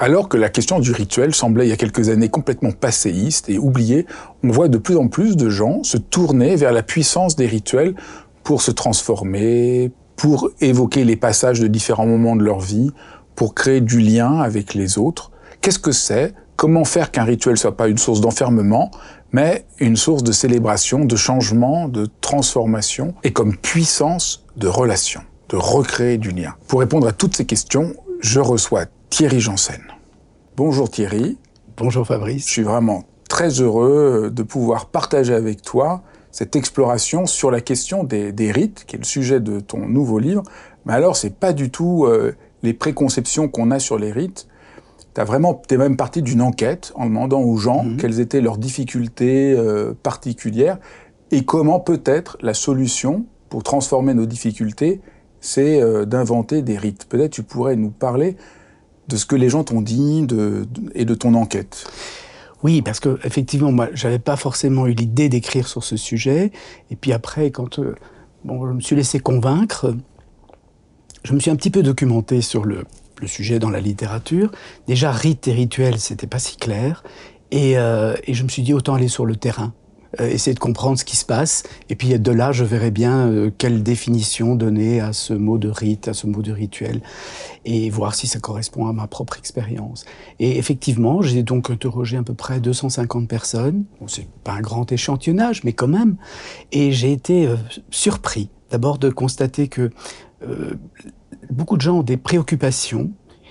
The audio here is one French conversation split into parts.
Alors que la question du rituel semblait il y a quelques années complètement passéiste et oubliée, on voit de plus en plus de gens se tourner vers la puissance des rituels pour se transformer, pour évoquer les passages de différents moments de leur vie, pour créer du lien avec les autres. Qu'est-ce que c'est? Comment faire qu'un rituel soit pas une source d'enfermement, mais une source de célébration, de changement, de transformation, et comme puissance de relation, de recréer du lien? Pour répondre à toutes ces questions, je reçois Thierry Janssen. Bonjour Thierry. Bonjour Fabrice. Je suis vraiment très heureux euh, de pouvoir partager avec toi cette exploration sur la question des, rites, qui est le sujet de ton nouveau livre. Mais alors, c'est pas du tout euh, les préconceptions qu'on a sur les rites. Tu vraiment, es même parti d'une enquête en demandant aux gens mhm. quelles étaient leurs difficultés euh, particulières et comment peut-être la solution pour transformer nos difficultés, c'est d'inventer des rites. Peut-être tu pourrais nous parler de ce que les gens t'ont dit et de ton enquête. Oui, parce que effectivement, moi, j'avais pas forcément eu l'idée d'écrire sur ce sujet. Et puis après, quand euh, bon, je me suis laissé convaincre, je me suis un petit peu documenté sur le, sujet dans la littérature. Déjà, rite et rituel, c'était pas si clair. Euh, et je me suis dit autant aller sur le terrain. Euh, essayer de comprendre ce qui se passe. Et puis de là, je verrai bien euh, quelle définition donner à ce mot de rite, à ce mot de rituel, et voir si ça correspond à ma propre expérience. Et effectivement, j'ai donc interrogé à peu près 250 personnes. Bon, c'est pas un grand échantillonnage, mais quand même. Et j'ai été euh, surpris, d'abord de constater que beaucoup de gens ont des préoccupations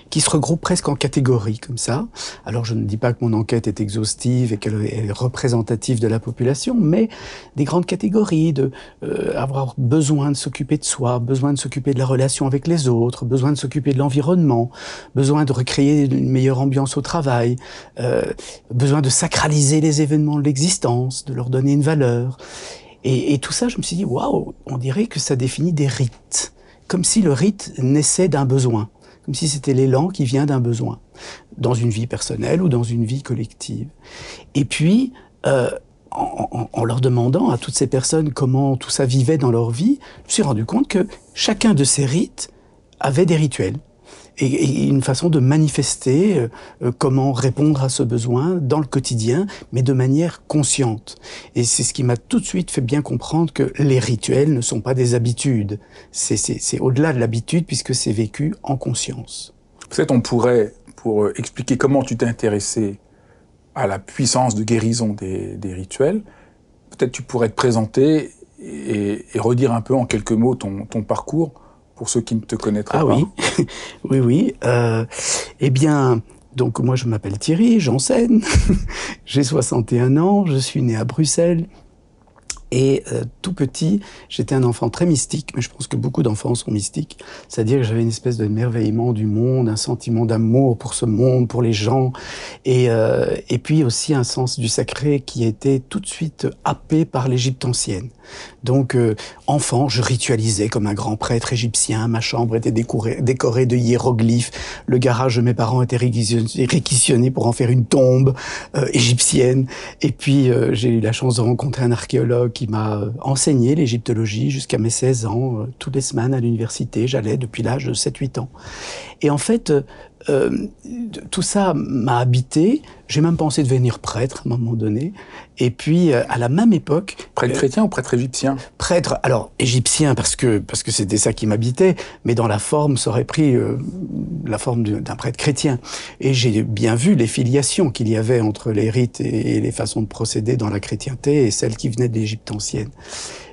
qui se regroupent presque en catégories comme ça. Alors je ne dis pas que mon enquête est exhaustive et qu'elle est représentative de la population, mais des grandes catégories de euh, avoir besoin de s'occuper de soi, besoin de s'occuper de la relation avec les autres, besoin de s'occuper de l'environnement, besoin de recréer une meilleure ambiance au travail, euh, besoin de sacraliser les événements de l'existence, de leur donner une valeur. Et, et tout ça, je me suis dit, waouh, on dirait que ça définit des rites, comme si le rite naissait d'un besoin comme si c'était l'élan qui vient d'un besoin, dans une vie personnelle ou dans une vie collective. Et puis, euh, en, en, leur demandant à toutes ces personnes comment tout ça vivait dans leur vie, je me suis rendu compte que chacun de ces rites avait des rituels et, une façon de manifester euh, euh, comment répondre à ce besoin dans le quotidien, mais de manière consciente. Et c'est ce qui m'a tout de suite fait bien comprendre que les rituels ne sont pas des habitudes. C'est au-delà de l'habitude puisque c'est vécu en conscience. Peut-être on pourrait, pour euh, expliquer comment tu t'es intéressé à la puissance de guérison des, rituels, peut-être tu pourrais te présenter et, redire un peu en quelques mots ton parcours pour ceux qui ne te connaîtraient ah, pas. oui, oui, oui. Euh, eh bien, donc moi je m'appelle Thierry Janssen, j'ai 61 ans, je suis né à Bruxelles, et euh, tout petit, j'étais un enfant très mystique, mais je pense que beaucoup d'enfants sont mystiques. C'est-à-dire que j'avais une espèce de merveillement du monde, un sentiment d'amour pour ce monde, pour les gens, et, euh, et puis aussi un sens du sacré qui était tout de suite happé par l'Égypte ancienne. Donc, euh, enfant, je ritualisais comme un grand prêtre égyptien. Ma chambre était décorée, de hiéroglyphes. Le garage de mes parents était réquisitionné pour en faire une tombe égyptienne. Et puis, j'ai eu la chance de rencontrer un archéologue qui m'a euh, enseigné l'égyptologie jusqu'à mes 16 ans. Euh, toutes les semaines à l'université, j'allais depuis l'âge de 7-8 ans. Et en fait, euh, tout ça m'a habité. J'ai même pensé devenir prêtre à un moment donné. Et puis, euh, à la même époque... Prêtre euh, chrétien ou prêtre égyptien? Prêtre, alors égyptien parce que parce que c'était ça qui m'habitait, mais dans la forme, ça aurait pris euh, la forme d'un prêtre chrétien. Et j'ai bien vu les filiations qu'il y avait entre les rites et, et les façons de procéder dans la chrétienté et celles qui venaient de l'Égypte ancienne.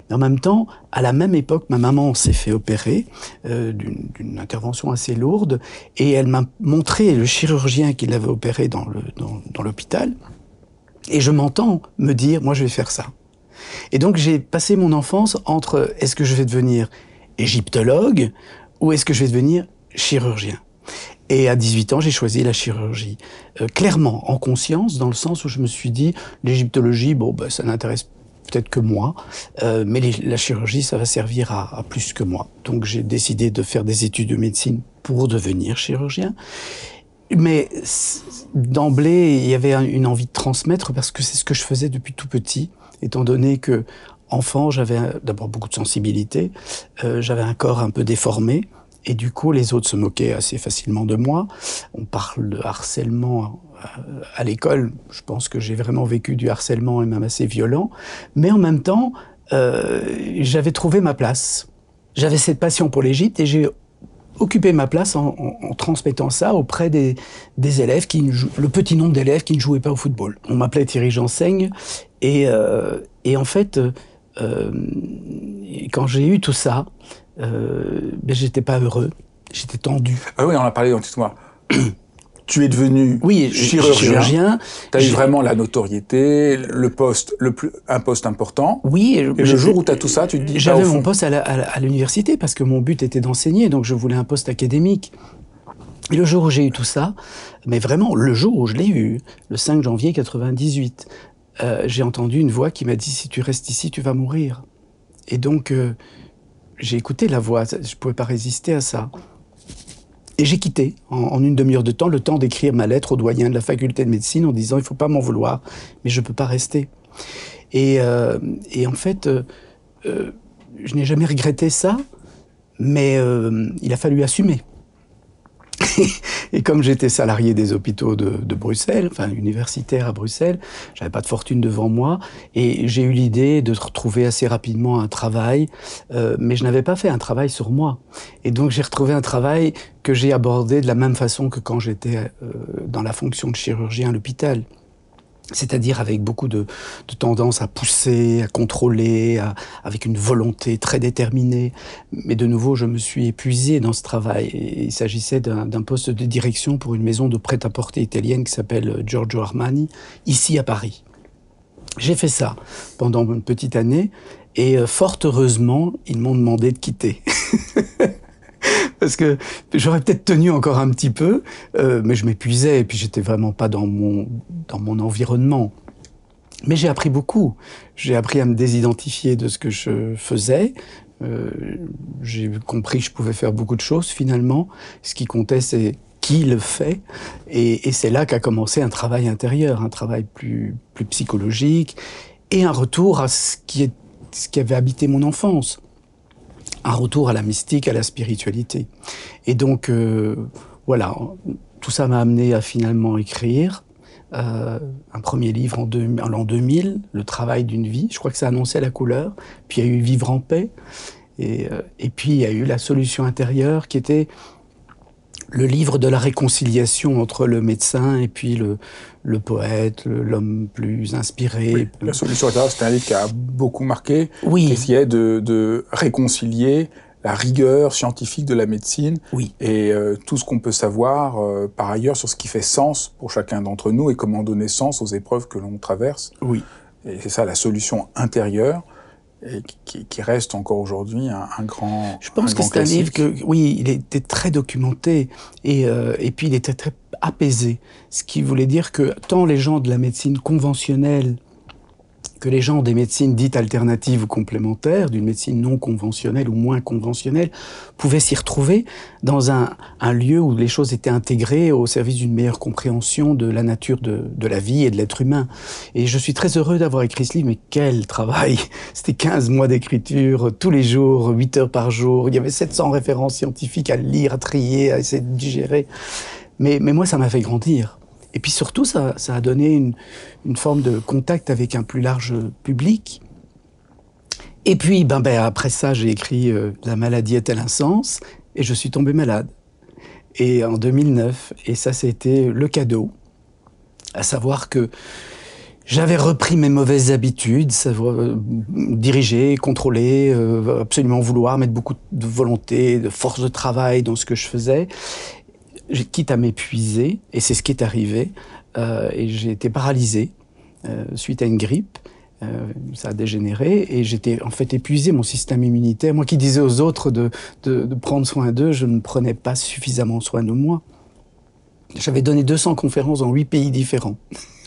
Mais en même temps, à la même époque, ma maman s'est fait opérer euh, d'une intervention assez lourde et elle m'a montré le chirurgien qui l'avait opéré dans l'hôpital. Et je m'entends me dire, moi je vais faire ça. Et donc j'ai passé mon enfance entre est-ce que je vais devenir égyptologue ou est-ce que je vais devenir chirurgien? Et à 18 ans, j'ai choisi la chirurgie. Euh, clairement, en conscience, dans le sens où je me suis dit, l'égyptologie, bon, ben, ça n'intéresse peut-être que moi, euh, mais les, la chirurgie, ça va servir à, à plus que moi. Donc j'ai décidé de faire des études de médecine pour devenir chirurgien. Mais d'emblée, il y avait une envie de transmettre parce que c'est ce que je faisais depuis tout petit, étant donné que enfant, j'avais d'abord beaucoup de sensibilité, euh, j'avais un corps un peu déformé, et du coup, les autres se moquaient assez facilement de moi. On parle de harcèlement à l'école, je pense que j'ai vraiment vécu du harcèlement et même assez violent, mais en même temps, euh, j'avais trouvé ma place. J'avais cette passion pour l'Égypte et j'ai occupé ma place en, transmettant ça auprès des, élèves, qui le petit nombre d'élèves qui ne jouaient pas au football. On m'appelait Thierry Jenseigne et, euh, et en fait, euh, quand j'ai eu tout ça, euh, j'étais pas heureux, j'étais tendu. Ah oui, on a parlé dans l'histoire. tu es devenu oui, chirurgien. chirurgien tu as eu vraiment la notoriété, le poste, le plus, un poste important. Oui. Et, et le jour où tu as tout ça, tu te dis. J'avais mon poste à l'université parce que mon but était d'enseigner, donc je voulais un poste académique. Et le jour où j'ai eu tout ça, mais vraiment le jour où je l'ai eu, le 5 janvier 98, euh, j'ai entendu une voix qui m'a dit si tu restes ici, tu vas mourir. Et donc euh, j'ai écouté la voix, je pouvais pas résister à ça. Et j'ai quitté en, une demi-heure de temps le temps d'écrire ma lettre au doyen de la faculté de médecine en disant il faut pas m'en vouloir, mais je peux pas rester. Et, euh, en fait, euh, euh, je n'ai jamais regretté ça, mais il a fallu assumer. et comme j'étais salarié des hôpitaux de, de, Bruxelles, enfin universitaire à Bruxelles, j'avais pas de fortune devant moi et j'ai eu l'idée de retrouver assez rapidement un travail, euh, mais je n'avais pas fait un travail sur moi. Et donc j'ai retrouvé un travail que j'ai abordé de la même façon que quand j'étais euh, dans la fonction de chirurgien à l'hôpital c'est-à-dire avec beaucoup de, de, tendance à pousser, à contrôler, à, avec une volonté très déterminée. Mais de nouveau, je me suis épuisé dans ce travail. Il s'agissait d'un poste de direction pour une maison de prêt-à-porter italienne qui s'appelle Giorgio Armani, ici à Paris. J'ai fait ça pendant une petite année et euh, fort heureusement, ils m'ont demandé de quitter. parce que j'aurais peut-être tenu encore un petit peu, euh, mais je m'épuisais et puis j'étais vraiment pas dans mon, dans mon environnement. Mais j'ai appris beaucoup. J'ai appris à me désidentifier de ce que je faisais. Euh, j'ai compris que je pouvais faire beaucoup de choses finalement. Ce qui comptait, c'est qui le fait. Et, et c'est là qu'a commencé un travail intérieur, un travail plus, plus psychologique et un retour à ce qui, est, ce qui avait habité mon enfance un retour à la mystique, à la spiritualité. Et donc, euh, voilà, tout ça m'a amené à finalement écrire euh, un premier livre en, l'an 2000, Le travail d'une vie. Je crois que ça annonçait la couleur. Puis il y a eu Vivre en paix. Et, euh, et puis il y a eu La solution intérieure qui était le livre de la réconciliation entre le médecin et puis le, le poète, l'homme plus inspiré. Oui, la solution intérieure, c'est un livre qui a beaucoup marqué, oui. qui essayait de, de, réconcilier la rigueur scientifique de la médecine oui. et euh, tout ce qu'on peut savoir euh, par ailleurs sur ce qui fait sens pour chacun d'entre nous et comment donner sens aux épreuves que l'on traverse. Oui. Et c'est ça la solution intérieure et qui, qui, reste encore aujourd'hui un, un, grand. Je pense un que c'est un livre que, oui, il était très documenté et, euh, et puis il était très apaisé, ce qui voulait dire que tant les gens de la médecine conventionnelle que les gens des médecines dites alternatives ou complémentaires, d'une médecine non conventionnelle ou moins conventionnelle, pouvaient s'y retrouver dans un, un, lieu où les choses étaient intégrées au service d'une meilleure compréhension de la nature de, de la vie et de l'être humain. Et je suis très heureux d'avoir écrit ce livre, mais quel travail C'était 15 mois d'écriture, tous les jours, 8 heures par jour. Il y avait 700 références scientifiques à lire, à trier, à essayer de digérer. Mais, mais moi, ça m'a fait grandir. Et puis surtout, ça, a donné une, forme de contact avec un plus large public. Et puis, ben, ben après ça, j'ai écrit euh, La maladie est-elle un sens? Et je suis tombé malade. Et en 2009, et ça, c'était le cadeau. À savoir que j'avais repris mes mauvaises habitudes, euh, diriger, contrôler, euh, absolument vouloir mettre beaucoup de volonté, de force de travail dans ce que je faisais, quitte à m'épuiser, et c'est ce qui est arrivé. Euh, et j'ai été paralysé euh, suite à une grippe. Euh, ça a dégénéré et j'étais en fait épuisé, mon système immunitaire. Moi qui disais aux autres de, de, de prendre soin d'eux, je ne prenais pas suffisamment soin de moi. J'avais donné 200 conférences dans 8 pays différents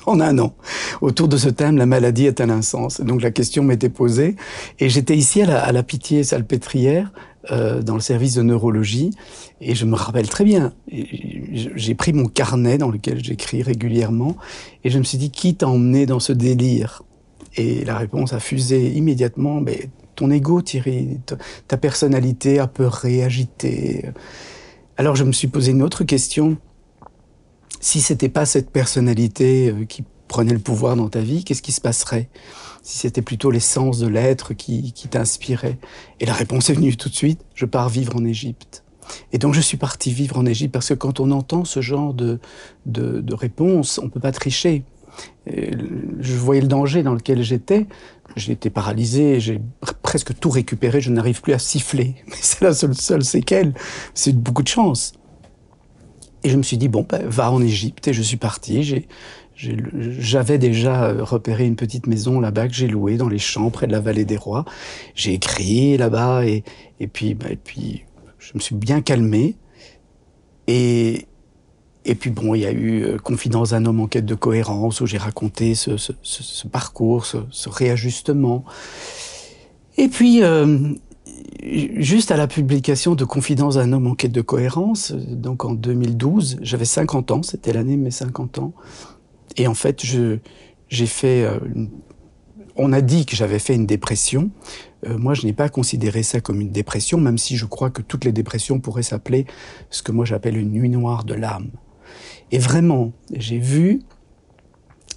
en un an autour de ce thème, la maladie est un insens. Donc la question m'était posée et j'étais ici à la, Pitié Salpêtrière euh, dans le service de neurologie et je me rappelle très bien. J'ai pris mon carnet dans lequel j'écris régulièrement et je me suis dit qui t'a emmené dans ce délire? Et la réponse a fusé immédiatement. Mais ton ego, Thierry, ta personnalité apeurée, agitée. Alors je me suis posé une autre question si c'était pas cette personnalité euh, qui prenait le pouvoir dans ta vie, qu'est-ce qui se passerait? Si c'était plutôt l'essence de l'être qui, t'inspirait Et la réponse est venue tout de suite, je pars vivre en Égypte. Et donc je suis parti vivre en Égypte parce que quand on entend ce genre de, de, réponse, on peut pas tricher. Et je voyais le danger dans lequel j'étais. J'étais paralysé, j'ai presque tout récupéré, je n'arrive plus à siffler. Mais c'est la seule séquelle. C'est beaucoup de chance. Et je me suis dit, bon, ben, va en Égypte. Et je suis parti. J'avais déjà repéré une petite maison là-bas que j'ai louée dans les champs près de la vallée des rois. J'ai écrit là-bas et, ben, puis je me suis bien calmé. Et, puis bon, il y a eu euh, Confidence d'un homme en quête de cohérence où j'ai raconté ce, parcours, ce, ce, réajustement. Et puis, euh, juste à la publication de Confidence d'un homme en quête de cohérence, donc en 2012, j'avais 50 ans, c'était l'année de mes 50 ans. Et en fait, j'ai fait... Euh, on a dit que j'avais fait une dépression. Euh, moi, je n'ai pas considéré ça comme une dépression, même si je crois que toutes les dépressions pourraient s'appeler ce que moi j'appelle une nuit noire de l'âme. Et vraiment, j'ai vu,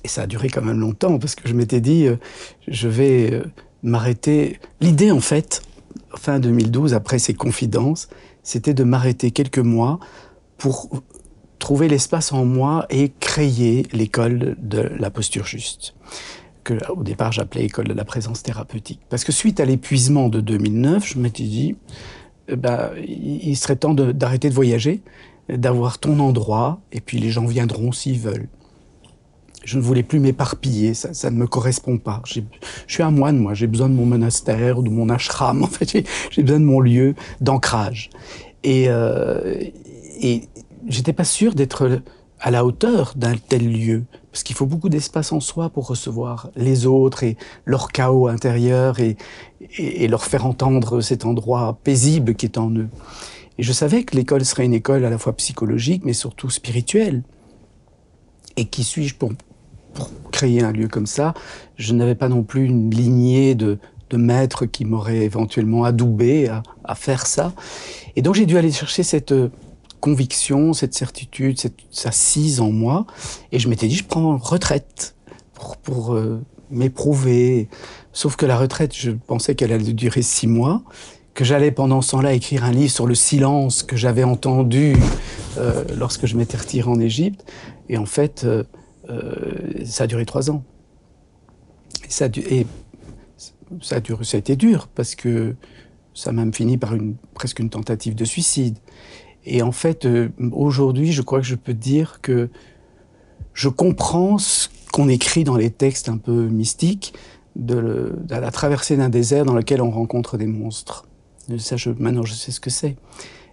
et ça a duré quand même longtemps, parce que je m'étais dit, euh, je vais m'arrêter. L'idée, en fait, fin 2012, après ces confidences, c'était de m'arrêter quelques mois pour trouver l'espace en moi et créer l'école de la posture juste que au départ j'appelais école de la présence thérapeutique. Parce que suite à l'épuisement de 2009 je m'étais dit eh ben, il serait temps d'arrêter de voyager d'avoir ton endroit et puis les gens viendront s'ils veulent je ne voulais plus m'éparpiller, ça, ne me correspond pas. Je suis un moine, moi, j'ai besoin de mon monastère de mon ashram, en fait, j'ai besoin de mon lieu d'ancrage. Et, euh, et j'étais pas sûr d'être à la hauteur d'un tel lieu, parce qu'il faut beaucoup d'espace en soi pour recevoir les autres et leur chaos intérieur et, leur faire entendre cet endroit paisible qui est en eux. Et je savais que l'école serait une école à la fois psychologique, mais surtout spirituelle. Et qui suis-je pour créer un lieu comme ça, je n'avais pas non plus une lignée de, de maîtres qui m'auraient éventuellement adoubé à, faire ça. Et donc j'ai dû aller chercher cette euh, conviction, cette certitude, cette assise en moi. Et je m'étais dit, je prends retraite pour, pour euh, m'éprouver. Sauf que la retraite, je pensais qu'elle allait durer six mois que j'allais pendant ce temps-là écrire un livre sur le silence que j'avais entendu euh, lorsque je m'étais retiré en Égypte. Et en fait, euh, ça a duré trois ans. Et ça, a été dur parce que ça m'a fini par presque une tentative de suicide. Et en fait, euh, aujourd'hui, je crois que je peux dire que je comprends ce qu'on écrit dans les textes un peu mystiques de, la traversée d'un désert dans lequel on rencontre des monstres. Je, maintenant, je sais ce que c'est.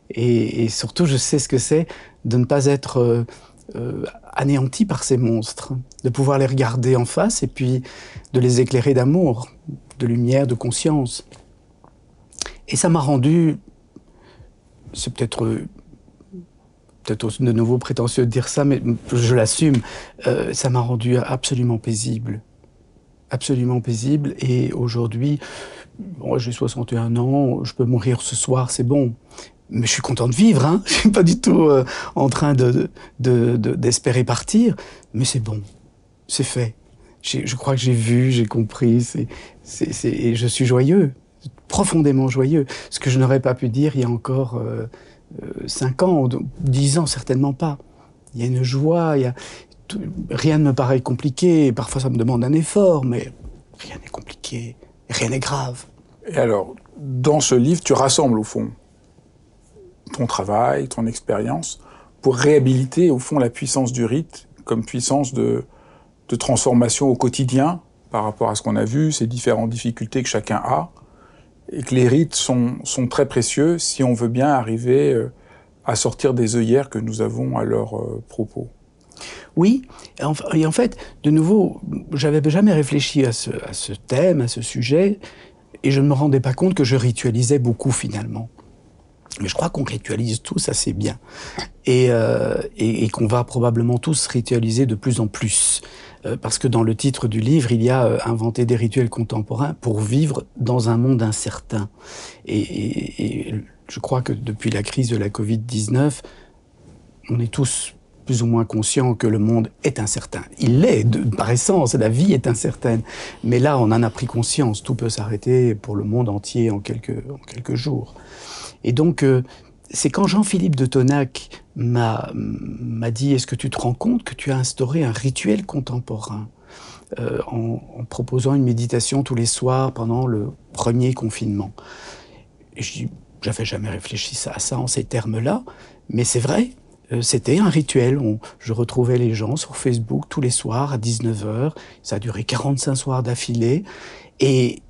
Et, surtout, je sais ce que c'est de ne pas être euh, euh, anéanti par ces monstres, de pouvoir les regarder en face et puis de les éclairer d'amour, de lumière, de conscience. Et ça m'a rendu, c'est peut-être peut-être de nouveau prétentieux de dire ça, mais je l'assume, euh, ça m'a rendu absolument paisible. Absolument paisible. Et aujourd'hui, j'ai 61 ans, je peux mourir ce soir, c'est bon. Mais je suis content de vivre, hein. je suis pas du tout euh, en train de, d'espérer partir, mais c'est bon, c'est fait. Je crois que j'ai vu, j'ai compris, et je suis joyeux, profondément joyeux, ce que je n'aurais pas pu dire il y a encore euh, euh, cinq ans, dix ans certainement pas. Il y a une joie, il y a, rien ne me paraît compliqué, parfois ça me demande un effort, mais rien n'est compliqué, rien n'est grave. Et alors, dans ce livre, tu rassembles au fond ton travail, ton expérience, pour réhabiliter au fond la puissance du rite comme puissance de, transformation au quotidien par rapport à ce qu'on a vu, ces différentes difficultés que chacun a, et que les rites sont, sont très précieux si on veut bien arriver euh, à sortir des œillères que nous avons à leur euh, propos. Oui, et en fait, de nouveau, j'avais jamais réfléchi à ce, à ce thème, à ce sujet, et je ne me rendais pas compte que je ritualisais beaucoup finalement. Mais je crois qu'on ritualise tous assez bien. Et, euh, et, et qu'on va probablement tous ritualiser de plus en plus. Euh, parce que dans le titre du livre, il y a euh, inventé des rituels contemporains pour vivre dans un monde incertain. Et, et je crois que depuis la crise de la Covid-19, on est tous plus ou moins conscients que le monde est incertain. Il l'est, par essence, la vie est incertaine. Mais là, on en a pris conscience. Tout peut s'arrêter pour le monde entier en quelques, en quelques jours. Et donc, euh, c'est quand Jean-Philippe de Tonac m'a dit Est-ce que tu te rends compte que tu as instauré un rituel contemporain euh, en, proposant une méditation tous les soirs pendant le premier confinement? Et je dis J'avais jamais réfléchi à ça en ces termes-là, mais c'est vrai. Euh, c'était un rituel. On, je retrouvais les gens sur Facebook tous les soirs à 19h. Ça a duré 45 soirs d'affilée. Et,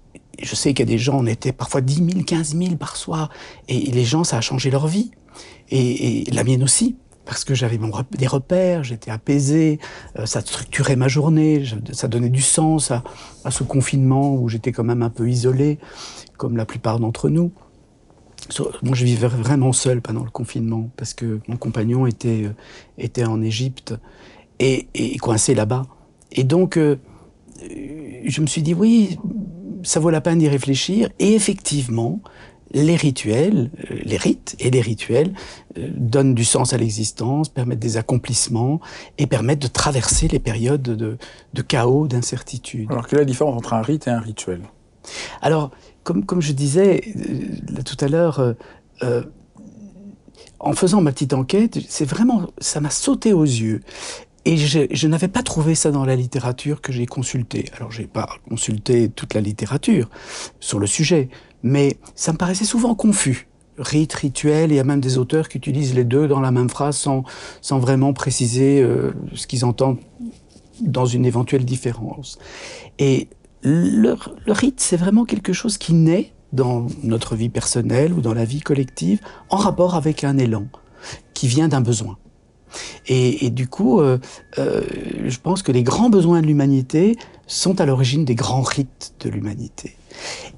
je sais qu'il y a des gens, on était parfois 10 000, 15 000 par soir. Et les gens, ça a changé leur vie. Et, la mienne aussi. Parce que j'avais des repères, j'étais apaisé, euh, ça structurait ma journée, ça donnait du sens à, ce confinement où j'étais quand même un peu isolé, comme la plupart d'entre nous. Moi, je vivais vraiment seul pendant le confinement parce que mon compagnon était, euh, était en Égypte et, coincé là-bas. Et donc, euh, je me suis dit, oui, ça vaut la peine d'y réfléchir. Et effectivement, les rituels, euh, les rites et les rituels euh, donnent du sens à l'existence, permettent des accomplissements et permettent de traverser les périodes de, chaos, d'incertitude. Alors, quelle est la différence entre un rite et un rituel? Alors, comme, comme je disais euh, tout à l'heure, en faisant ma petite enquête, c'est vraiment, ça m'a sauté aux yeux. Et je, n'avais pas trouvé ça dans la littérature que j'ai consultée. Alors, j'ai pas consulté toute la littérature sur le sujet, mais ça me paraissait souvent confus. Rite, rituel, il y a même des auteurs qui utilisent les deux dans la même phrase sans, sans vraiment préciser euh, ce qu'ils entendent dans une éventuelle différence. Et le, le rite, c'est vraiment quelque chose qui naît dans notre vie personnelle ou dans la vie collective en rapport avec un élan qui vient d'un besoin. Et, du coup, euh, euh, je pense que les grands besoins de l'humanité sont à l'origine des grands rites de l'humanité.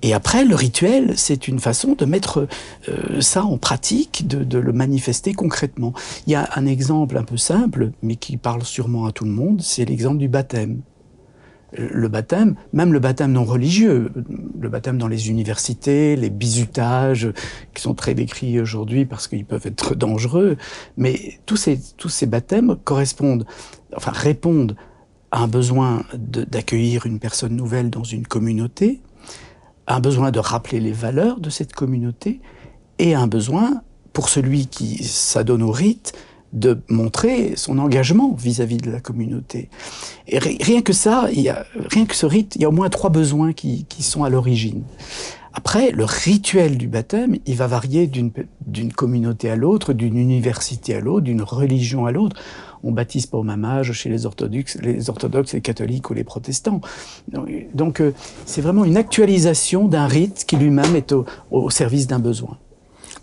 Et après, le rituel, c'est une façon de mettre euh, ça en pratique, de, de, le manifester concrètement. Il y a un exemple un peu simple, mais qui parle sûrement à tout le monde, c'est l'exemple du baptême le baptême, même le baptême non religieux, le baptême dans les universités, les bizutages qui sont très décrits aujourd'hui parce qu'ils peuvent être dangereux, mais tous ces, baptêmes correspondent, enfin répondent à un besoin d'accueillir une personne nouvelle dans une communauté, à un besoin de rappeler les valeurs de cette communauté et à un besoin, pour celui qui s'adonne au rite, de montrer son engagement vis-à-vis de la communauté. Et rien que ça, il y a, rien que ce rite, il y a au moins trois besoins qui, qui sont à l'origine. Après, le rituel du baptême, il va varier d'une communauté à l'autre, d'une université à l'autre, d'une religion à l'autre. On baptise pas au même âge chez les orthodoxes, les orthodoxes, les catholiques ou les protestants. Donc, euh, c'est vraiment une actualisation d'un rite qui lui-même est au, au service d'un besoin.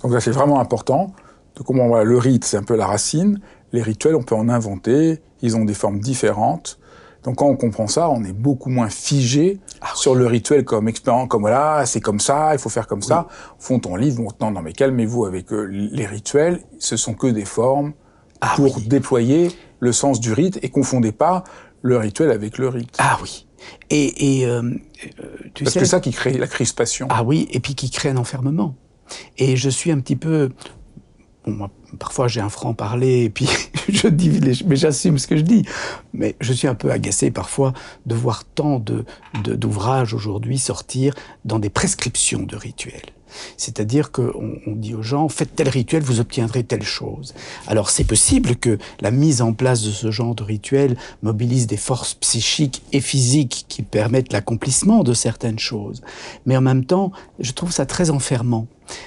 Donc ça, c'est vraiment important de comment voilà, le rite, c'est un peu la racine. Les rituels, on peut en inventer. Ils ont des formes différentes. Donc quand on comprend ça, on est beaucoup moins figé ah sur le rituel comme expérience, comme voilà, c'est comme ça, il faut faire comme ça. Au fond, ton livre, maintenant, non mais calmez-vous avec euh, les rituels, ce sont que des formes ah pour déployer le sens du rite et confondez pas le rituel avec le rite. Ah oui. Et, et euh, tu Parce que c'est ça qui crée la crispation. Ah oui, et puis qui crée un enfermement. Et je suis un petit peu parfois j'ai un franc-parler et puis je dis, mais j'assume ce que je dis. Mais je suis un peu agacé parfois de voir tant d'ouvrages de, aujourd'hui sortir dans des prescriptions de rituels. C'est-à-dire qu'on on dit aux gens, faites tel rituel, vous obtiendrez telle chose. Alors c'est possible que la mise en place de ce genre de rituel mobilise des forces psychiques et physiques qui permettent l'accomplissement de certaines choses. Mais en même temps, je trouve ça très enfermant.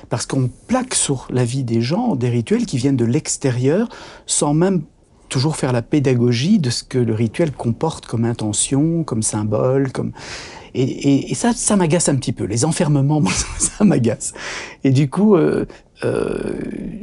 Parce qu'on plaque sur la vie des gens des rituels qui viennent de l'extérieur sans même toujours faire la pédagogie de ce que le rituel comporte comme intention, comme symbole, comme et, ça, ça m'agace un petit peu. Les enfermements, ça m'agace. Et du coup, euh, euh,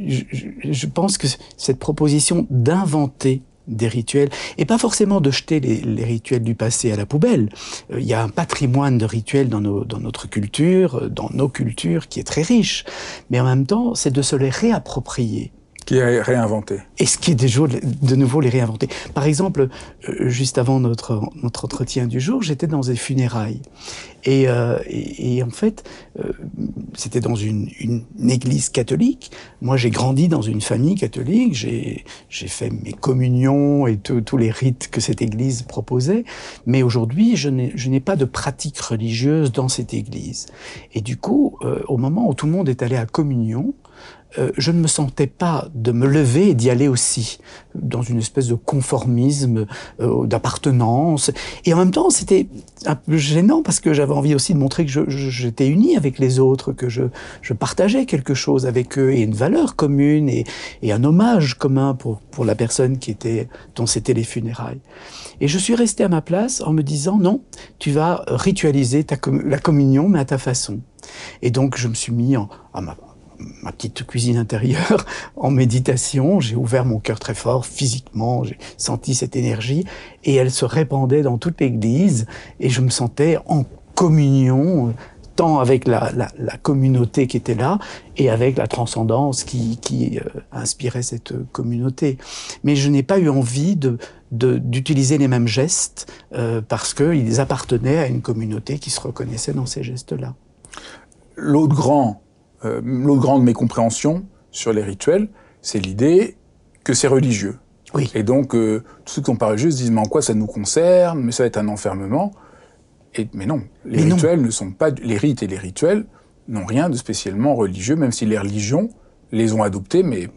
je, pense que cette proposition d'inventer des rituels, et pas forcément de jeter les, rituels du passé à la poubelle. Euh, il y a un patrimoine de rituels dans, nos, dans notre culture, dans nos cultures, qui est très riche. Mais en même temps, c'est de se les réapproprier qui est réinventé. Et ce qui est de, de nouveau les réinventer. Par exemple, euh, juste avant notre, notre entretien du jour, j'étais dans des funérailles. Et, euh, et, en fait, euh, c'était dans une, une, église catholique. Moi, j'ai grandi dans une famille catholique. J'ai fait mes communions et tous les rites que cette église proposait. Mais aujourd'hui, je n'ai pas de pratique religieuse dans cette église. Et du coup, euh, au moment où tout le monde est allé à communion, euh, je ne me sentais pas de me lever et d'y aller aussi, dans une espèce de conformisme, euh, d'appartenance. Et en même temps, c'était un peu gênant parce que j'avais envie aussi de montrer que j'étais uni avec les autres, que je, je, partageais quelque chose avec eux et une valeur commune et, et un hommage commun pour, pour la personne qui était, dont c'était les funérailles. Et je suis resté à ma place en me disant non, tu vas ritualiser ta, la communion, mais à ta façon. Et donc je me suis mis en, à ma, ma petite cuisine intérieure en méditation. J'ai ouvert mon cœur très fort physiquement, j'ai senti cette énergie et elle se répandait dans toute l'église et je me sentais en communion tant avec la, la, la, communauté qui était là et avec la transcendance qui, qui euh, inspirait cette communauté. Mais je n'ai pas eu envie de d'utiliser les mêmes gestes euh, parce qu'ils appartenaient à une communauté qui se reconnaissait dans ces gestes-là. L'autre grand euh, l'autre grande mécompréhension sur les rituels, c'est l'idée que c'est religieux. Oui. Et donc, euh, tous ceux qui sont pas religieux se disent, mais en quoi ça nous concerne? Mais ça va être un enfermement. Et, mais non, les mais rituels non. ne sont pas... Les rites et les rituels n'ont rien de spécialement religieux, même si les religions les ont adoptés, mais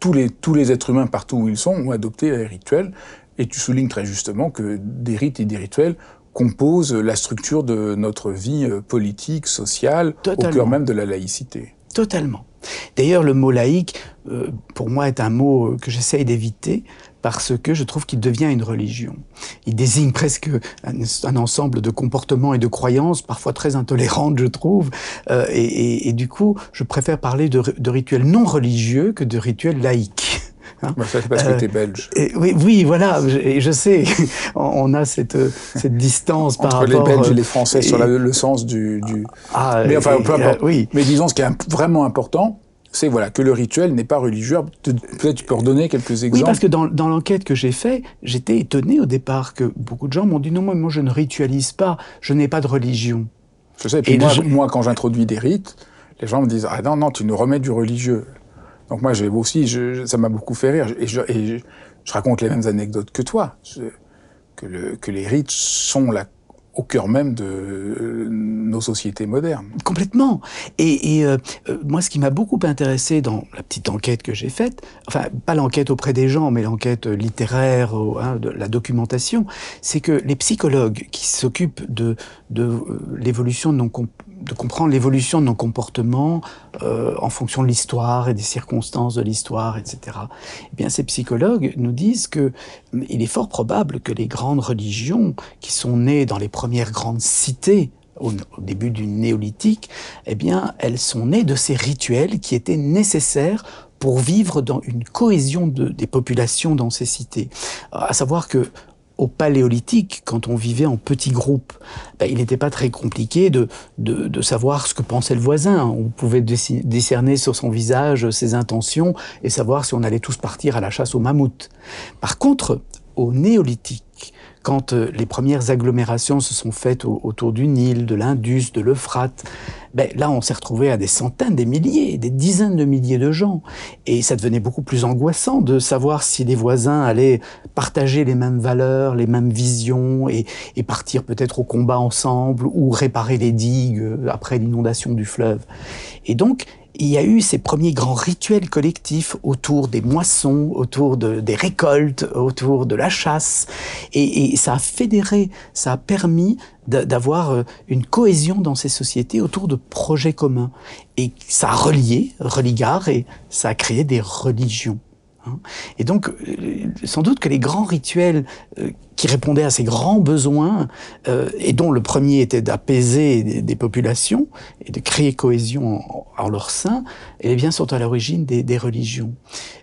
tous les, tous les êtres humains, partout où ils sont, ont adopté les rituels. Et tu soulignes très justement que des rites et des rituels compose la structure de notre vie euh, politique, sociale, Totalement. au cœur même de la laïcité. Totalement. D'ailleurs, le mot laïque, euh, pour moi, est un mot euh, que j'essaye d'éviter parce que je trouve qu'il devient une religion. Il désigne presque un, un, ensemble de comportements et de croyances, parfois très intolérantes, je trouve. Euh, et, et, et, du coup, je préfère parler de, de rituels non religieux que de rituels laïques. Hein bah ça, c'est parce que euh, tu es belge. Et, oui, oui, voilà, je, je sais. On a cette, cette distance Entre par rapport... rapport... les Belges et les Français et... sur la, le sens du... du... Ah, mais enfin, peu importe. Euh, oui. Mais disons, ce qui est vraiment important, c'est voilà, que le rituel n'est pas religieux. Peut-être tu peux redonner quelques exemples. Oui, parce que dans, dans l'enquête que j'ai fait, j'étais étonné au départ que beaucoup de gens m'ont dit non, moi, moi je ne ritualise pas, je n'ai pas de religion. Je sais, et puis et moi, je... moi, quand j'introduis des rites, les gens me disent ah non, non, tu nous remets du religieux. Donc moi, j'ai aussi, je, ça m'a beaucoup fait rire. Et, je, je, je, raconte les mêmes anecdotes que toi. que, le, que les rites sont la, au cœur même de nos sociétés modernes. Complètement. Et, et euh, moi, ce qui m'a beaucoup intéressé dans la petite enquête que j'ai faite, enfin, pas l'enquête auprès des gens, mais l'enquête littéraire, hein, de la documentation, c'est que les psychologues qui s'occupent de, euh, l'évolution de nos de comprendre l'évolution de nos comportements euh, en fonction de l'histoire et des circonstances de l'histoire, etc. Eh bien, ces psychologues nous disent que il est fort probable que les grandes religions qui sont nées dans les premières grandes cités au, début du néolithique, eh bien, elles sont nées de ces rituels qui étaient nécessaires pour vivre dans une cohésion de, des populations dans ces cités. À savoir que au paléolithique, quand on vivait en petits groupes, ben, il n'était pas très compliqué de, de, de, savoir ce que pensait le voisin. On pouvait discerner sur son visage ses intentions et savoir si on allait tous partir à la chasse au mammouth. Par contre, au néolithique, quand les premières agglomérations se sont faites autour du Nil, de l'Indus, de l'Euphrate, ben, là, on s'est retrouvé à des centaines, des milliers, des dizaines de milliers de gens. Et ça devenait beaucoup plus angoissant de savoir si les voisins allaient partager les mêmes valeurs, les mêmes visions et, et partir peut-être au combat ensemble ou réparer les digues euh, après l'inondation du fleuve. Et donc, il y a eu ces premiers grands rituels collectifs autour des moissons, autour de, des récoltes, autour de la chasse. Et, ça a fédéré, ça a permis d'avoir euh, une cohésion dans ces sociétés autour de projets communs. Et ça a relié, religare, et ça a créé des religions. Hein. Et donc, euh, sans doute que les grands rituels euh, qui répondaient à ces grands besoins, euh, et dont le premier était d'apaiser des, populations et de créer cohésion en, leur sein, eh bien, sont à l'origine des, religions.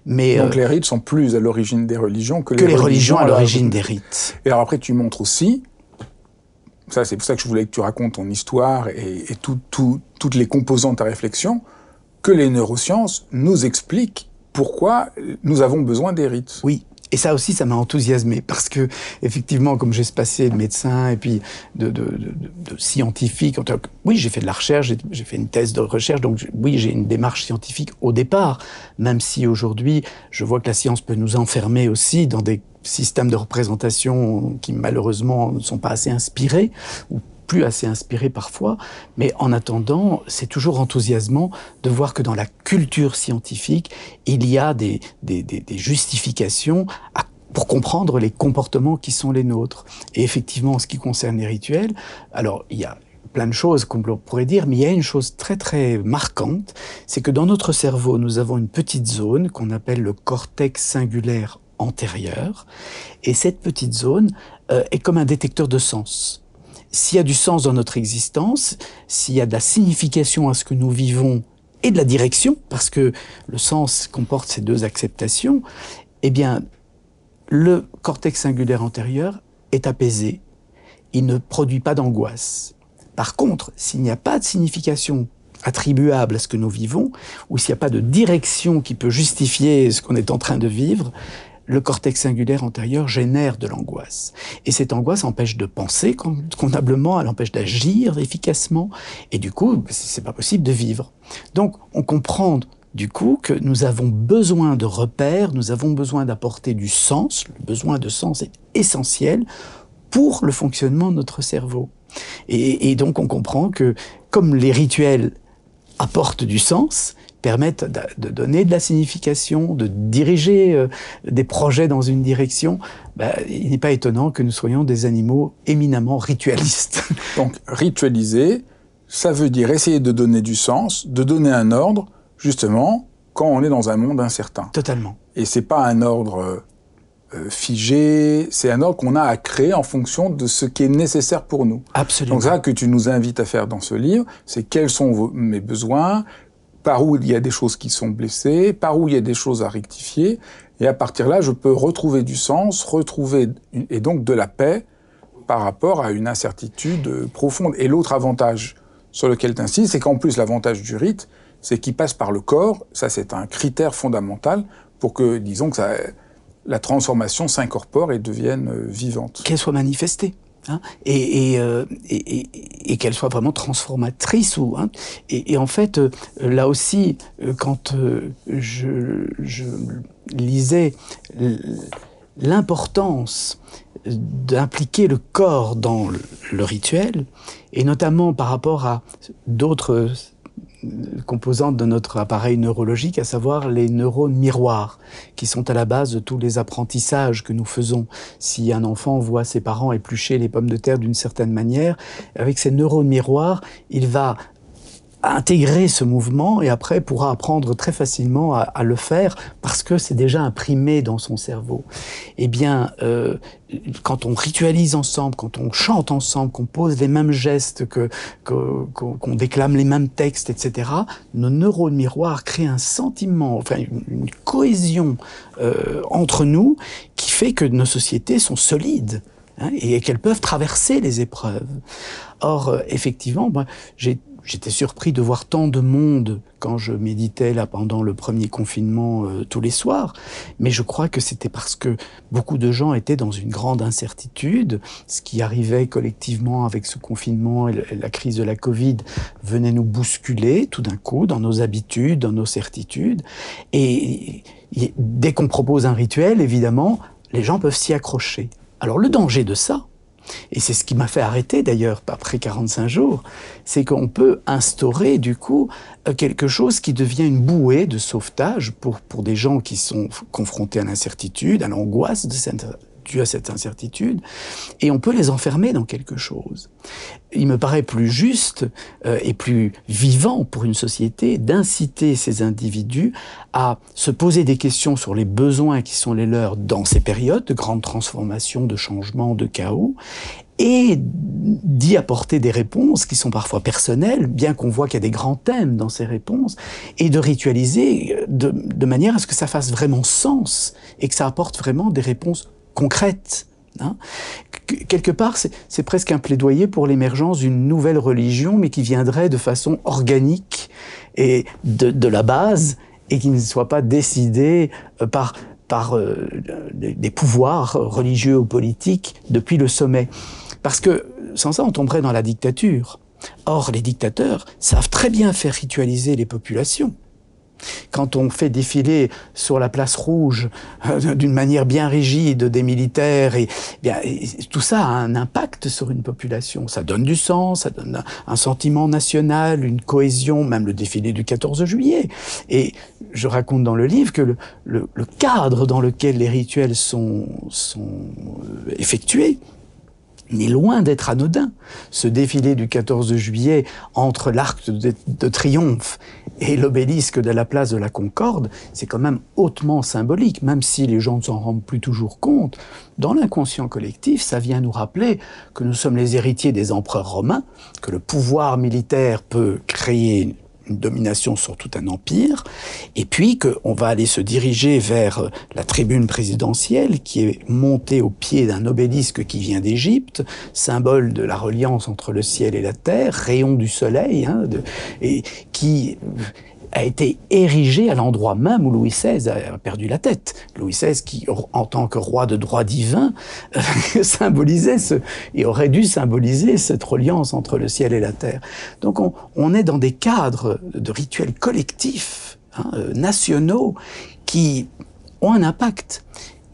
Mais donc les rites sont plus à l'origine des religions que, les, religions, à l'origine des rites. Et alors après, tu montres aussi ça, c'est pour ça que je voulais que tu racontes ton histoire et, et toutes les composantes de ta réflexion, que les neurosciences nous expliquent pourquoi nous avons besoin des rites. Oui. Et ça aussi, ça m'a enthousiasmé parce que, effectivement, comme j'ai passé de médecin et puis de, de, de, de scientifique, oui, j'ai fait de la recherche, j'ai fait une thèse de recherche, donc oui, j'ai une démarche scientifique au départ, même si aujourd'hui, je vois que la science peut nous enfermer aussi dans des systèmes de représentation qui malheureusement ne sont pas assez inspirés plus assez inspiré parfois, mais en attendant, c'est toujours enthousiasmant de voir que dans la culture scientifique, il y a des, des, des, des justifications à pour comprendre les comportements qui sont les nôtres. Et effectivement, en ce qui concerne les rituels, alors il y a plein de choses qu'on pourrait dire, mais il y a une chose très très marquante, c'est que dans notre cerveau, nous avons une petite zone qu'on appelle le cortex singulaire antérieur, et cette petite zone euh, est comme un détecteur de sens s'il y a du sens dans notre existence, s'il y a de la signification à ce que nous vivons et de la direction, parce que le sens comporte ces deux acceptations, eh bien, le cortex singulaire antérieur est apaisé, il ne produit pas d'angoisse. Par contre, s'il n'y a pas de signification attribuable à ce que nous vivons, ou s'il n'y a pas de direction qui peut justifier ce qu'on est en train de vivre, le cortex singulaire antérieur génère de l'angoisse. Et cette angoisse empêche de penser convenablement, elle empêche d'agir efficacement, et du coup, c'est pas possible de vivre. Donc, on comprend du coup que nous avons besoin de repères, nous avons besoin d'apporter du sens, le besoin de sens est essentiel pour le fonctionnement de notre cerveau. Et, et donc on comprend que comme les rituels apportent du sens, permettent de donner de la signification, de diriger euh, des projets dans une direction, bah, il n'est pas étonnant que nous soyons des animaux éminemment ritualistes. Donc ritualiser, ça veut dire essayer de donner du sens, de donner un ordre, justement, quand on est dans un monde incertain. Totalement. Et c'est pas un ordre euh, euh, figé, c'est un ordre qu'on a à créer en fonction de ce qui est nécessaire pour nous. Absolument. Donc ça que tu nous invites à faire dans ce livre, c'est quels sont vos, mes besoins, par où il y a des choses qui sont blessées, par où il y a des choses à rectifier, et à partir de là, je peux retrouver du sens, retrouver et donc de la paix par rapport à une incertitude profonde. Et l'autre avantage sur lequel tu c'est qu'en plus l'avantage du rite, c'est qu'il passe par le corps. Ça, c'est un critère fondamental pour que, disons que la transformation s'incorpore et devienne vivante. Qu'elle soit manifestée. Hein, euh, et, qu'elle soit vraiment transformatrice. Ou, hein, et, en fait, euh, là aussi, euh, quand je lisais l'importance d'impliquer le corps dans le rituel, et notamment par rapport à d'autres composantes de notre appareil neurologique, à savoir les neurones miroirs, qui sont à la base de tous les apprentissages que nous faisons. Si un enfant voit ses parents éplucher les pommes de terre d'une certaine manière, avec ces neurones miroirs, il va intégrer ce mouvement et après pourra apprendre très facilement à, à le faire parce que c'est déjà imprimé dans son cerveau. Eh bien, euh, quand on ritualise ensemble, quand on chante ensemble, qu'on pose les mêmes gestes, que qu'on qu déclame les mêmes textes, etc., nos neurones miroirs créent un sentiment, enfin une, cohésion euh, entre nous qui fait que nos sociétés sont solides hein, et qu'elles peuvent traverser les épreuves. Or, euh, effectivement, j'ai j'étais surpris de voir tant de monde quand je méditais là pendant le premier confinement euh, tous les soirs, mais je crois que c'était parce que beaucoup de gens étaient dans une grande incertitude. Ce qui arrivait collectivement avec ce confinement et la crise de la Covid venait nous bousculer tout d'un coup dans nos habitudes, dans nos certitudes. Et, et dès qu'on propose un rituel, évidemment, les gens peuvent s'y accrocher. Alors le danger de ça, et c'est ce qui m'a fait arrêter d'ailleurs après 45 jours, c'est qu'on peut instaurer du coup euh, quelque chose qui devient une bouée de sauvetage pour, pour des gens qui sont confrontés à l'incertitude, à l'angoisse de cette dû à cette incertitude, et on peut les enfermer dans quelque chose. Il me paraît plus juste euh, et plus vivant pour une société d'inciter ces individus à se poser des questions sur les besoins qui sont les leurs dans ces périodes de grande transformation, de changement, de chaos, et d'y apporter des réponses qui sont parfois personnelles, bien qu'on voit qu'il y a des grands thèmes dans ces réponses, et de ritualiser de, de manière à ce que ça fasse vraiment sens et que ça apporte vraiment des réponses concrète. Hein. Quelque part, c'est presque un plaidoyer pour l'émergence d'une nouvelle religion, mais qui viendrait de façon organique et de, la base, et qui ne soit pas décidée euh, par, par euh, des pouvoirs religieux ou politiques depuis le sommet. Parce que sans ça, on tomberait dans la dictature. Or, les dictateurs savent très bien faire ritualiser les populations quand on fait défiler sur la place rouge euh, d'une manière bien rigide des militaires, et, bien, tout ça a un impact sur une population. Ça donne du sens, ça donne un, sentiment national, une cohésion, même le défilé du 14 juillet. Et je raconte dans le livre que le, le, cadre dans lequel les rituels sont, sont euh, effectués, n'est loin d'être anodin. Ce défilé du 14 juillet entre l'arc de, triomphe et l'obélisque de la place de la Concorde, c'est quand même hautement symbolique, même si les gens ne s'en rendent plus toujours compte. Dans l'inconscient collectif, ça vient nous rappeler que nous sommes les héritiers des empereurs romains, que le pouvoir militaire peut créer une domination sur tout un empire, et puis qu'on va aller se diriger vers la tribune présidentielle qui est montée au pied d'un obélisque qui vient d'Égypte, symbole de la reliance entre le ciel et la terre, rayon du soleil, hein, et qui a été érigé à l'endroit même où Louis XVI a perdu la tête. Louis XVI, qui, en tant que roi de droit divin, symbolisait ce, et aurait dû symboliser cette reliance entre le ciel et la terre. Donc on, on est dans des cadres de rituels collectifs, hein, euh, nationaux, qui ont un impact.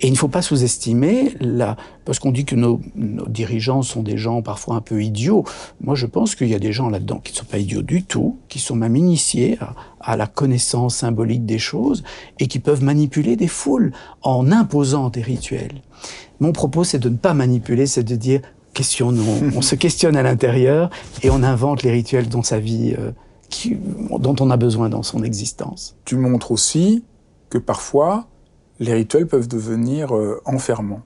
Et il ne faut pas sous-estimer la, parce qu'on dit que nos, nos, dirigeants sont des gens parfois un peu idiots. Moi, je pense qu'il y a des gens là-dedans qui ne sont pas idiots du tout, qui sont même initiés à, à, la connaissance symbolique des choses et qui peuvent manipuler des foules en imposant des rituels. Mon propos, c'est de ne pas manipuler, c'est de dire questionnons, on se questionne à l'intérieur et on invente les rituels dont sa vie, euh, qui, dont on a besoin dans son existence. Tu montres aussi que parfois les rituels peuvent devenir euh, enfermants.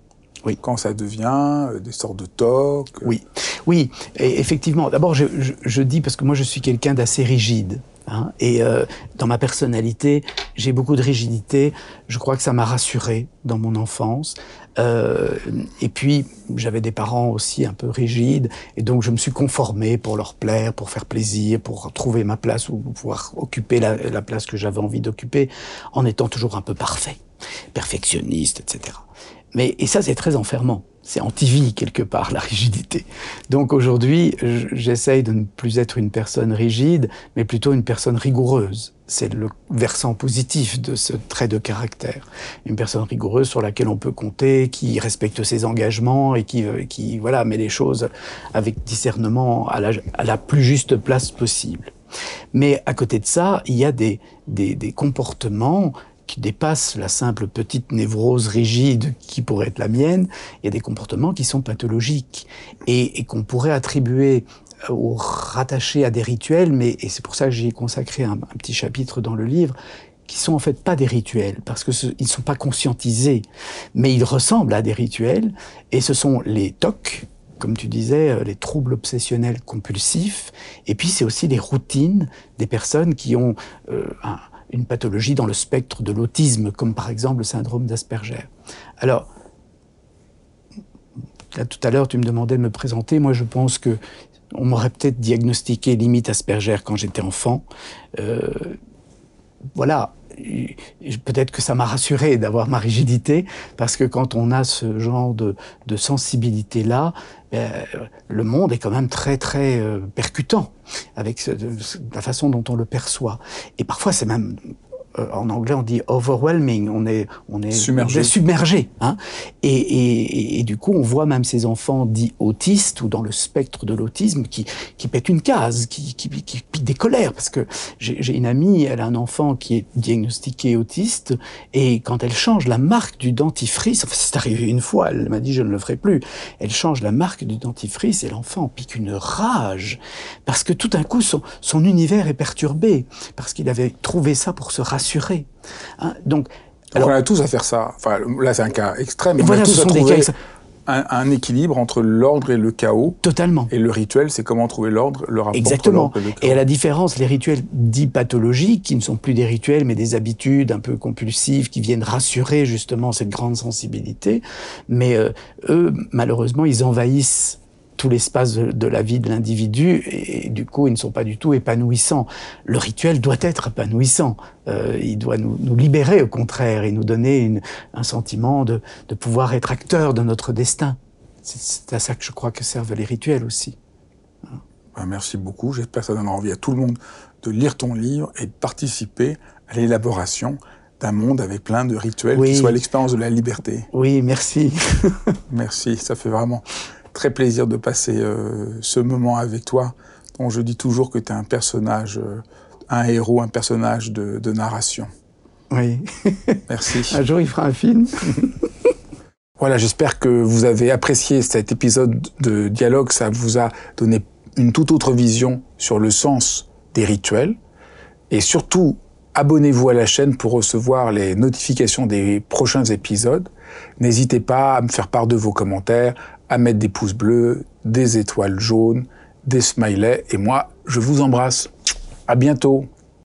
Oui. Quand ça devient euh, des sortes de tocs. Euh. Oui, oui, et effectivement. D'abord, je, je, je, dis parce que moi, je suis quelqu'un d'assez rigide. Hein, et euh, dans ma personnalité, j'ai beaucoup de rigidité. Je crois que ça m'a rassuré dans mon enfance. Euh, et puis, j'avais des parents aussi un peu rigides, et donc je me suis conformé pour leur plaire, pour faire plaisir, pour trouver ma place ou pouvoir occuper la, la place que j'avais envie d'occuper, en étant toujours un peu parfait perfectionniste, etc. Mais, et ça, c'est très enfermant. C'est anti-vie, quelque part, la rigidité. Donc aujourd'hui, j'essaye de ne plus être une personne rigide, mais plutôt une personne rigoureuse. C'est le versant positif de ce trait de caractère. Une personne rigoureuse sur laquelle on peut compter, qui respecte ses engagements et qui, euh, qui voilà, met les choses avec discernement à la, à la plus juste place possible. Mais à côté de ça, il y a des, des, des comportements qui dépassent la simple petite névrose rigide qui pourrait être la mienne, il y a des comportements qui sont pathologiques et, qu'on pourrait attribuer euh, ou rattacher à des rituels, mais et c'est pour ça que j'ai consacré un, petit chapitre dans le livre qui sont en fait pas des rituels parce que ce, ils sont pas conscientisés, mais ils ressemblent à des rituels et ce sont les TOC comme tu disais, euh, les troubles obsessionnels compulsifs, et puis c'est aussi les routines des personnes qui ont euh, un, une pathologie dans le spectre de l'autisme, comme par exemple le syndrome d'Asperger. Alors, là, tout à l'heure, tu me demandais de me présenter. Moi, je pense que on m'aurait peut-être diagnostiqué limite Asperger quand j'étais enfant. Euh, voilà, peut-être que ça m'a rassuré d'avoir ma rigidité, parce que quand on a ce genre de, sensibilité-là, euh, le monde est quand même très très euh, percutant avec la façon dont on le perçoit. Et parfois c'est même euh, en anglais on dit overwhelming, on est, on est submergé. submergé hein et, et, et, du coup, on voit même ces enfants dits autistes ou dans le spectre de l'autisme qui, qui pètent une case, qui, qui, qui piquent des colères. Parce que j'ai une amie, elle a un enfant qui est diagnostiqué autiste et quand elle change la marque du dentifrice, enfin, c'est arrivé une fois, elle m'a dit je ne le ferai plus, elle change la marque du dentifrice et l'enfant pique une rage parce que tout d'un coup son, son univers est perturbé parce qu'il avait trouvé ça pour se rassurer Hein, donc, alors, on a tous à faire ça. Enfin, là, c'est un cas extrême. on a tous à trouver un, équilibre entre l'ordre et le chaos. Totalement. Et le rituel, c'est comment trouver l'ordre, le rapport Exactement. entre l'ordre et le chaos. Et à la différence, les rituels dits pathologiques, qui ne sont plus des rituels, mais des habitudes un peu compulsives, qui viennent rassurer justement cette grande sensibilité. Mais euh, eux, malheureusement, ils envahissent tout l'espace de, la vie de l'individu et, du coup ils ne sont pas du tout épanouissants. Le rituel doit être épanouissant, euh, il doit nous, libérer au contraire et nous donner un sentiment de, pouvoir être acteur de notre destin. C'est à ça que je crois que servent les rituels aussi. Ben, merci beaucoup, j'espère que ça donnera envie à tout le monde de lire ton livre et de participer à l'élaboration d'un monde avec plein de rituels qui soit l'expérience de la liberté. Oui, merci. merci, ça fait vraiment très plaisir de passer euh, ce moment avec toi, dont je dis toujours que tu es un personnage, euh, un héros, un personnage de, narration. Oui. Merci. un jour, il fera un film. voilà, j'espère que vous avez apprécié cet épisode de dialogue. Ça vous a donné une toute autre vision sur le sens des rituels. Et surtout, abonnez-vous à la chaîne pour recevoir les notifications des prochains épisodes. N'hésitez pas à me faire part de vos commentaires, à mettre des pouces bleus, des étoiles jaunes, des smileys. Et moi, je vous embrasse. À bientôt.